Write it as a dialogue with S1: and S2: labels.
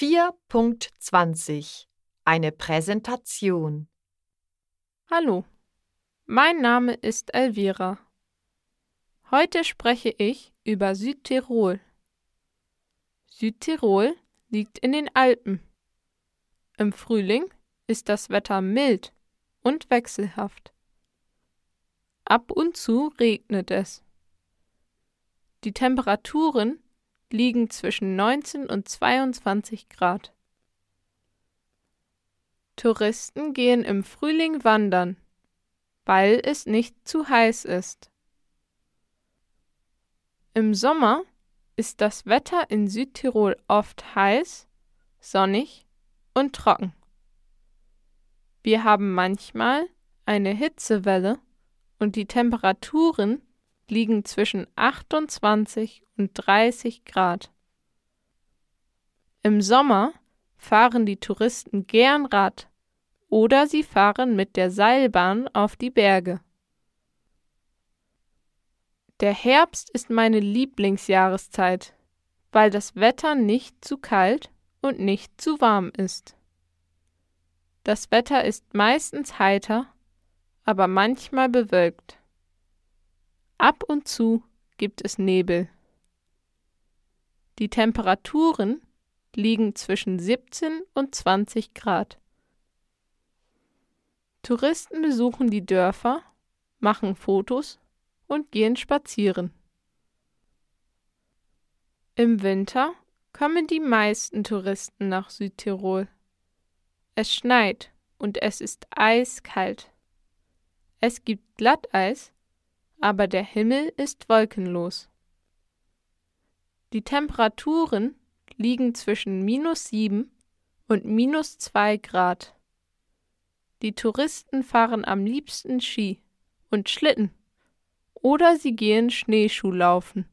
S1: 4.20 Eine Präsentation
S2: Hallo, mein Name ist Elvira. Heute spreche ich über Südtirol. Südtirol liegt in den Alpen. Im Frühling ist das Wetter mild und wechselhaft. Ab und zu regnet es. Die Temperaturen liegen zwischen 19 und 22 Grad. Touristen gehen im Frühling wandern, weil es nicht zu heiß ist. Im Sommer ist das Wetter in Südtirol oft heiß, sonnig und trocken. Wir haben manchmal eine Hitzewelle und die Temperaturen liegen zwischen 28 und 30 Grad. Im Sommer fahren die Touristen gern Rad oder sie fahren mit der Seilbahn auf die Berge. Der Herbst ist meine Lieblingsjahreszeit, weil das Wetter nicht zu kalt und nicht zu warm ist. Das Wetter ist meistens heiter, aber manchmal bewölkt. Ab und zu gibt es Nebel. Die Temperaturen liegen zwischen 17 und 20 Grad. Touristen besuchen die Dörfer, machen Fotos und gehen spazieren. Im Winter kommen die meisten Touristen nach Südtirol. Es schneit und es ist eiskalt. Es gibt Glatteis aber der Himmel ist wolkenlos. Die Temperaturen liegen zwischen minus sieben und minus zwei Grad. Die Touristen fahren am liebsten Ski und Schlitten oder sie gehen Schneeschuhlaufen.